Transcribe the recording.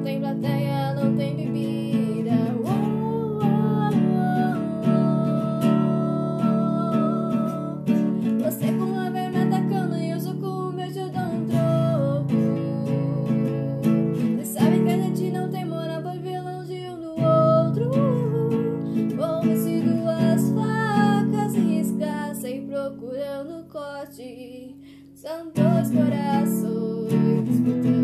não tem plateia, não tem bebida. Uh, uh, uh, Você com uma vem me atacando e eu sou com meu te dou um troco. Você sabe que a gente não tem moral pra ver longe um do outro. Bom vestido as facas e riscar sem procurando corte. São dois corações disputando.